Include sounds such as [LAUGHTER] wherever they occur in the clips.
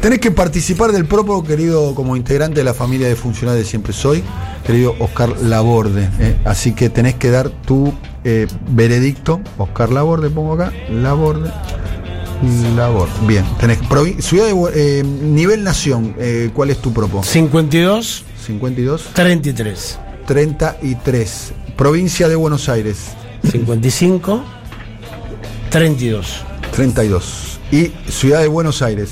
Tenés que participar del propio, querido, como integrante de la familia de funcionarios de Siempre Soy, querido Oscar Laborde. ¿eh? Así que tenés que dar tu eh, veredicto. Oscar Laborde, pongo acá. Laborde. Laborde. Bien, tenés ciudad de eh, nivel nación. ¿Cuál es tu propio? 52, 52, 33, 33. Provincia de Buenos Aires, 55, 32, 32. Y Ciudad de Buenos Aires,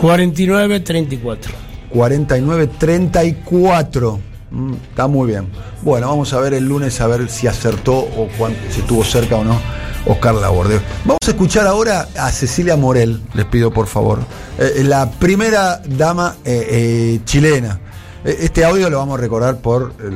49, 34. 49, 34. Mm, está muy bien. Bueno, vamos a ver el lunes a ver si acertó o cuánto, si estuvo cerca o no Oscar Laborde. Vamos a escuchar ahora a Cecilia Morel, les pido por favor. Eh, la primera dama eh, eh, chilena. Eh, Este audio lo vamos a recordar por eh,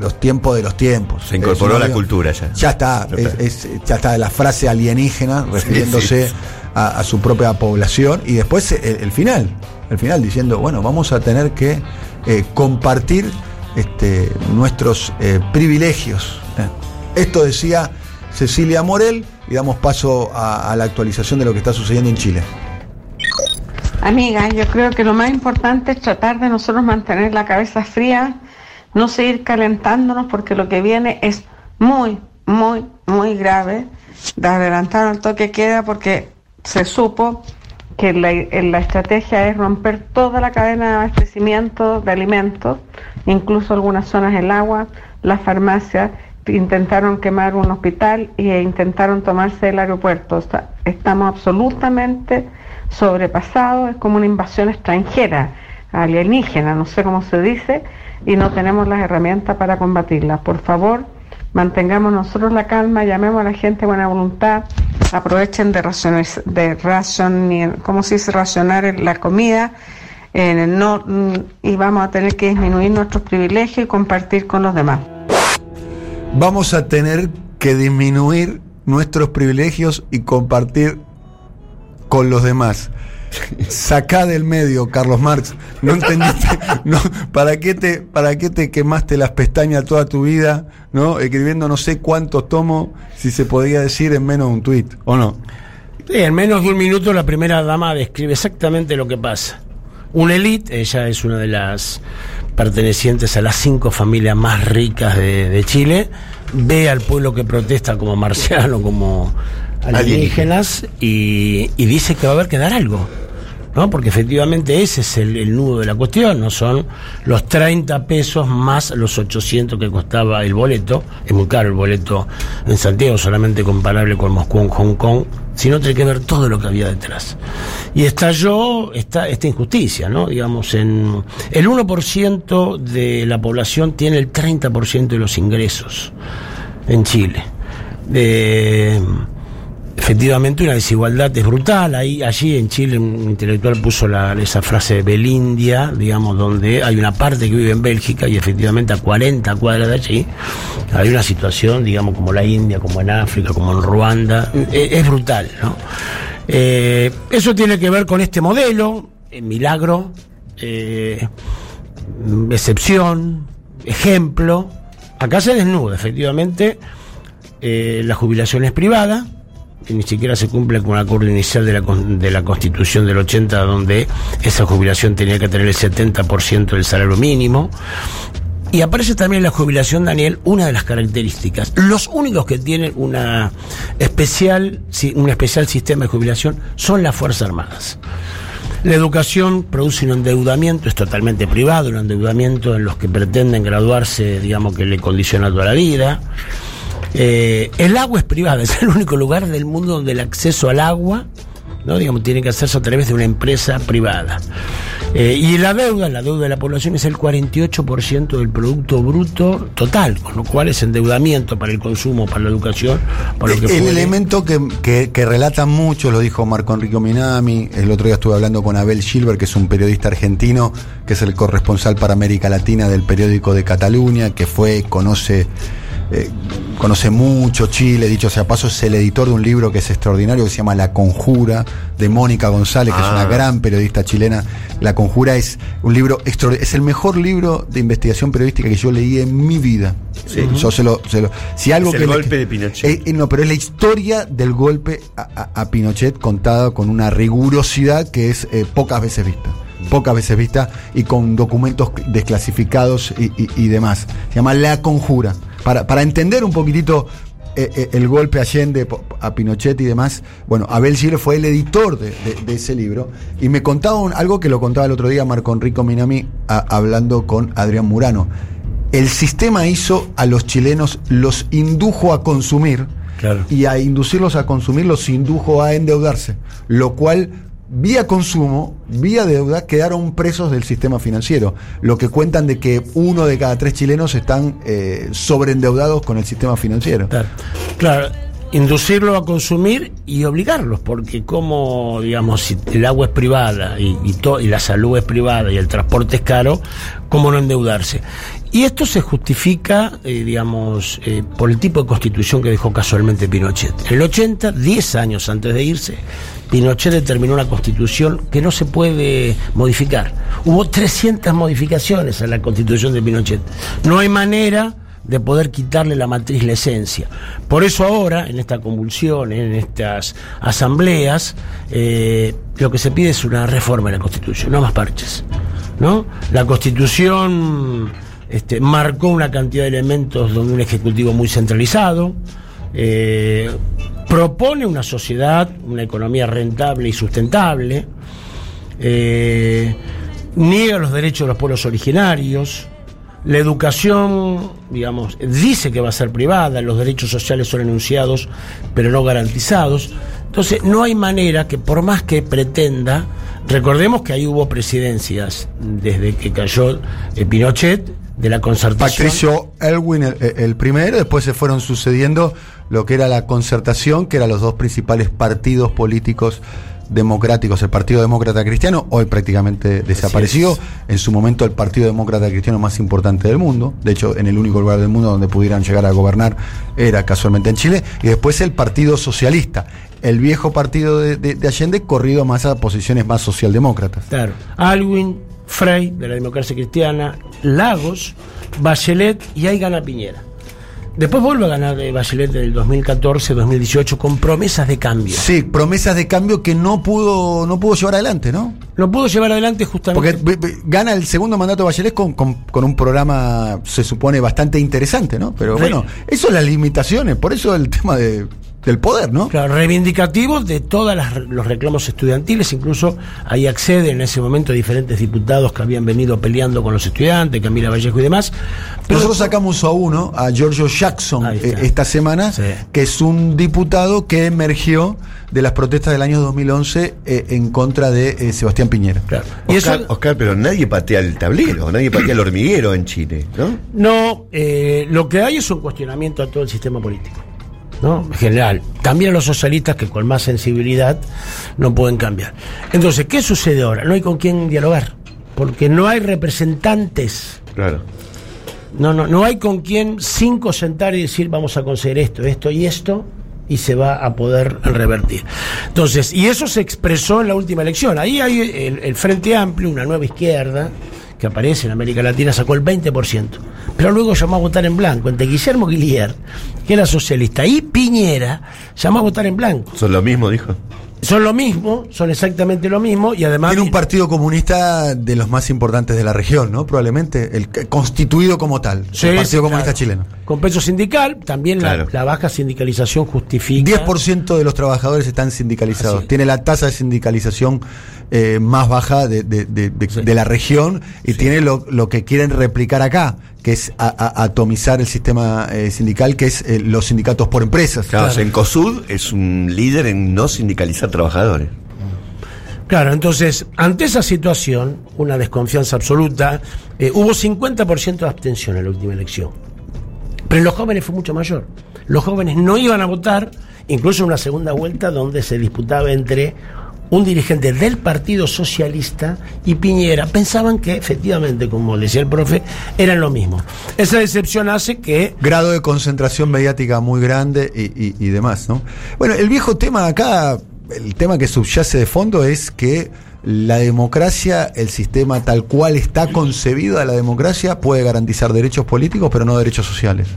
los tiempos de los tiempos. Se incorporó a la cultura ya. Ya está, Ya está. es- es- ya está la frase alienígena refiriéndose sí. A, su propia población y después el, el final, el final diciendo, bueno, vamos a tener que eh, compartir este, nuestros eh, privilegios. eh. Esto decía Cecilia Morel y damos paso a, a la actualización de lo que está sucediendo en Chile. Amiga, yo creo que lo más importante es tratar de nosotros mantener la cabeza fría, no seguir calentándonos porque lo que viene es muy, muy, muy grave. De adelantar el toque queda porque se supo que la, en la estrategia es romper toda la cadena de abastecimiento de alimentos, incluso algunas zonas del agua, las farmacias, intentaron quemar un hospital e intentaron tomarse el aeropuerto. O sea, estamos absolutamente sobrepasados, es como una invasión extranjera, alienígena, no sé cómo se dice, y no tenemos las herramientas para combatirla. Por favor, mantengamos nosotros la calma, llamemos a la gente buena voluntad, aprovechen de racionar, de racion, ¿cómo se dice? racionar la comida, no, y vamos a tener que disminuir nuestros privilegios y compartir con los demás. Vamos a tener que disminuir nuestros privilegios y compartir con los demás. Sacá del medio, Carlos Marx. No entendiste. [LAUGHS] No, ¿para, qué te, ¿Para qué te quemaste las pestañas toda tu vida? ¿no? Escribiendo no sé cuántos tomos, si se podía decir en menos de un tuit, ¿o no? En menos de un minuto la primera dama describe exactamente lo que pasa. Una élite, ella es una de las pertenecientes a las cinco familias más ricas de, de Chile, ve al pueblo que protesta como marciano, como alienígenas, y, y dice que va a haber que dar algo. ¿no? Porque efectivamente ese es el, nudo de la cuestión, no son los 30 pesos más los 800 que costaba el boleto, es muy caro el boleto en Santiago, solamente comparable con Moscú en Hong Kong, sino tiene que ver todo lo que había detrás. Y estalló esta, esta injusticia, ¿no? Digamos, en el 1% de la población tiene el 30% de los ingresos en Chile. Eh, efectivamente una desigualdad es brutal. Ahí, allí en Chile un intelectual puso la, esa frase de Belindia, digamos, donde hay una parte que vive en Bélgica y efectivamente a 40 cuadras de allí hay una situación, digamos, como la India, como en África, como en Ruanda. Eh, es brutal, ¿no? Eh, eso tiene que ver con este modelo, eh, milagro, eh, excepción, ejemplo. Acá se desnuda, efectivamente, eh, la jubilación es privada, que ni siquiera se cumple con el acuerdo inicial de la, de la Constitución del 80, donde esa jubilación tenía que tener el 70% del salario mínimo. Y aparece también en la jubilación, Daniel, una de las características. Los únicos que tienen una especial, un especial sistema de jubilación son las Fuerzas Armadas. La educación produce un endeudamiento, es totalmente privado, un endeudamiento en los que pretenden graduarse, digamos que le condiciona toda la vida. Eh, el agua es privada, [LAUGHS] es el único lugar del mundo donde el acceso al agua, ¿no? digamos, tiene que hacerse a través de una empresa privada. Eh, y la deuda, la deuda de la población es el 48% del Producto Bruto total, con lo cual es endeudamiento para el consumo, para la educación, para lo que el elemento que, que, que relatan mucho, lo dijo Marco Enrico Minami, el otro día estuve hablando con Abel Silver, que es un periodista argentino, que es el corresponsal para América Latina del periódico de Cataluña, que fue, conoce eh, conoce mucho Chile, dicho sea paso, es el editor de un libro que es extraordinario, que se llama La Conjura, de Mónica González, que es una Ah. gran periodista chilena. La Conjura es un libro extraordinario, es el mejor libro de investigación periodística que yo leí en mi vida. Yo se lo, se lo- si algo Es el que golpe de Pinochet. Eh, eh, no, pero es la historia del golpe a, a- a Pinochet contada con una rigurosidad que es eh, pocas veces vista. Pocas veces vista y con documentos desclasificados y, y- y demás. Se llama La Conjura. Para, para entender un poquitito eh, eh, el golpe Allende a Pinochet y demás, bueno, Abel Gire fue el editor de, de- de ese libro y me contaba un- algo que lo contaba el otro día Marco Enrico Minami a- hablando con Adrián Murano. El sistema hizo a los chilenos, los indujo a consumir Claro. y a inducirlos a consumir los indujo a endeudarse, lo cual vía consumo, vía deuda, quedaron presos del sistema financiero, lo que cuentan de que uno de cada tres chilenos están eh, sobreendeudados con el sistema financiero. Claro, inducirlo a consumir y obligarlos, porque como, digamos, si el agua es privada y la salud es privada y el transporte es caro, ¿cómo no endeudarse? Y esto se justifica, eh, digamos, eh, por el tipo de constitución que dejó casualmente Pinochet. En el 80, 10 años antes de irse, Pinochet determinó una constitución que no se puede modificar. Hubo 300 modificaciones a la constitución de Pinochet. No hay manera de poder quitarle la matriz, la esencia. Por eso ahora, en esta convulsión, en estas asambleas, eh, lo que se pide es una reforma de la Constitución, no más parches. ¿no? La Constitución este, marcó una cantidad de elementos donde un Ejecutivo muy centralizado, eh, propone una sociedad, una economía rentable y sustentable, eh, niega los derechos de los pueblos originarios, la educación, digamos, dice que va a ser privada, los derechos sociales son enunciados, pero no garantizados. Entonces, no hay manera que, por más que pretenda, recordemos que ahí hubo presidencias desde que cayó eh, Pinochet, de la concertación. Patricio Elwin el, el primero, después se fueron sucediendo lo que era la concertación, que eran los dos principales partidos políticos democráticos, el Partido Demócrata Cristiano, hoy prácticamente desapareció, es. en su momento el Partido Demócrata Cristiano más importante del mundo, de hecho en el único lugar del mundo donde pudieran llegar a gobernar era casualmente en Chile, y después el Partido Socialista, el viejo partido de, de, de Allende corrido más a posiciones más socialdemócratas. Claro. Alwin, Frey, de la democracia cristiana, Lagos, Bachelet y ahí gana Piñera. Después vuelve a ganar eh, Bachelet en el 2014-2018 con promesas de cambio. Sí, promesas de cambio que no pudo, no pudo llevar adelante, ¿no? Lo pudo llevar adelante justamente. Porque gana el segundo mandato de Bachelet con, con- con un programa, se supone, bastante interesante, ¿no? Pero Sí. bueno, eso es las limitaciones, por eso el tema de, del poder, ¿no? Claro, reivindicativos de todos los reclamos estudiantiles, incluso ahí acceden en ese momento diferentes diputados que habían venido peleando con los estudiantes, Camila Vallejo y demás. Pero Nosotros sacamos a uno, a Giorgio Jackson, eh, esta semana, Sí. que es un diputado que emergió de las protestas del año 2011 eh, en contra de eh, Sebastián Piñera. claro. Y Oscar, eso Oscar, pero nadie patea el tablero, nadie patea el hormiguero en Chile, ¿no? no, eh, lo que hay es un cuestionamiento a todo el sistema político. ¿No? En general, también a los socialistas que con más sensibilidad no pueden cambiar. Entonces, ¿qué sucede ahora? No hay con quién dialogar, porque no hay representantes Claro. No, no, no hay con quien cinco sentar y decir vamos a conseguir esto, esto y esto y se va a poder revertir. Entonces, y eso se expresó en la última elección. Ahí hay el, el Frente Amplio, una nueva izquierda que aparece en América Latina, sacó el 20%. Pero luego llamó a votar en blanco entre Guillermo Guillier, que era socialista, y Piñera llamó a votar en blanco. Son lo mismo, dijo. Son lo mismo, son exactamente lo mismo y además... Tiene un partido comunista de los más importantes de la región, ¿no? Probablemente, el que- constituido como tal, Sí, el Partido sí, Comunista claro. Chileno. Con peso sindical, también la- Claro. la, baja sindicalización justifica... 10% de los trabajadores están sindicalizados. Es. Tiene la tasa de sindicalización eh, más baja de, de- de- de- Sí. de la región y tiene lo, lo que quieren replicar acá, que es a- a- atomizar el sistema eh, sindical, que es eh, los sindicatos por empresas. Claro, Claro. Cencosud es un líder en no sindicalizar trabajadores. Claro, entonces, ante esa situación, una desconfianza absoluta, eh, hubo 50% de abstención en la última elección. Pero en los jóvenes fue mucho mayor. Los jóvenes no iban a votar, incluso en una segunda vuelta donde se disputaba entre un dirigente del Partido Socialista y Piñera pensaban que efectivamente, como decía el profe, eran lo mismo. Esa decepción hace que... Grado de concentración mediática muy grande y, demás, ¿no? Bueno, el viejo tema acá, el tema que subyace de fondo es que la democracia, el sistema tal cual está concebido a la democracia, puede garantizar derechos políticos, pero no derechos sociales.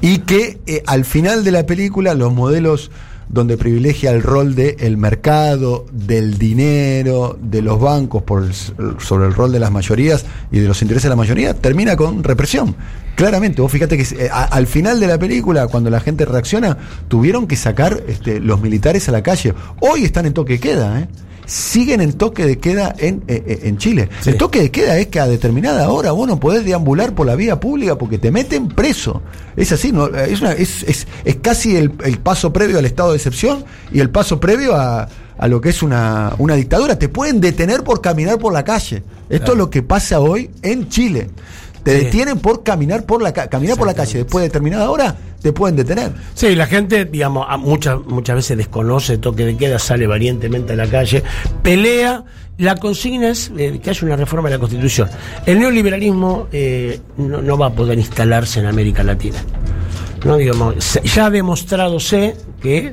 Y que eh, al final de la película los modelos donde privilegia el rol del mercado, del dinero, de los bancos por sobre el rol de las mayorías y de los intereses de la mayoría, termina con represión. Claramente, vos fíjate que eh, al final de la película, cuando la gente reacciona, tuvieron que sacar este, los militares a la calle. Hoy están en toque queda, ¿eh? Siguen en toque de queda en, eh, eh, en Chile. El toque de queda es que a determinada hora vos no podés deambular por la vía pública porque te meten preso. Es así, ¿no? es, es, es, es, casi el, el, paso previo al estado de excepción y el paso previo a, a lo que es una, una, dictadura. Te pueden detener por caminar por la calle. Esto es lo que pasa hoy en Chile. Te detienen por caminar por la caminar por la calle después de determinada hora te pueden detener. Sí, la gente, digamos, muchas muchas veces desconoce toque de queda, sale valientemente a la calle, pelea. La consigna es eh, que haya una reforma de la Constitución. El neoliberalismo eh, no, no va a poder instalarse en América Latina. ¿No? Digamos, ya ha demostrado que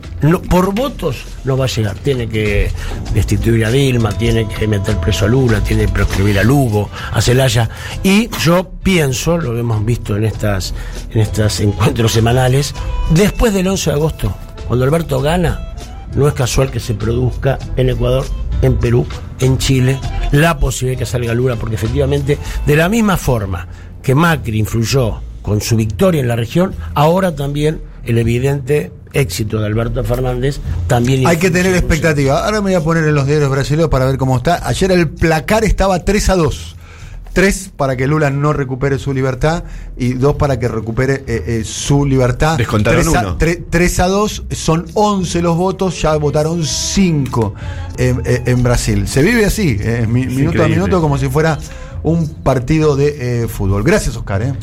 por votos no va a llegar. Tiene que destituir a Dilma, tiene que meter preso a Lula, tiene que proscribir a Lugo, a Celaya. Y yo pienso, lo hemos visto en estas, en estos encuentros semanales, después del 11 de agosto, cuando Alberto gana, no es casual que se produzca en Ecuador, en Perú, en Chile, la posibilidad de que salga Lula, porque efectivamente, de la misma forma que Macri influyó con su victoria en la región, ahora también el evidente éxito de Alberto Fernández también... Hay que tener expectativa. Ahora me voy a poner en los diarios brasileños para ver cómo está. Ayer el placar estaba 3 a 2. 3 para que Lula no recupere su libertad y 2 para que recupere eh, eh, su libertad. Descontaron 3 a, uno. 3, 3 a 2 son 11 los votos, ya votaron 5 en, en Brasil. Se vive así, eh, minuto increíble. a minuto como si fuera un partido de fútbol. Gracias, Oscar.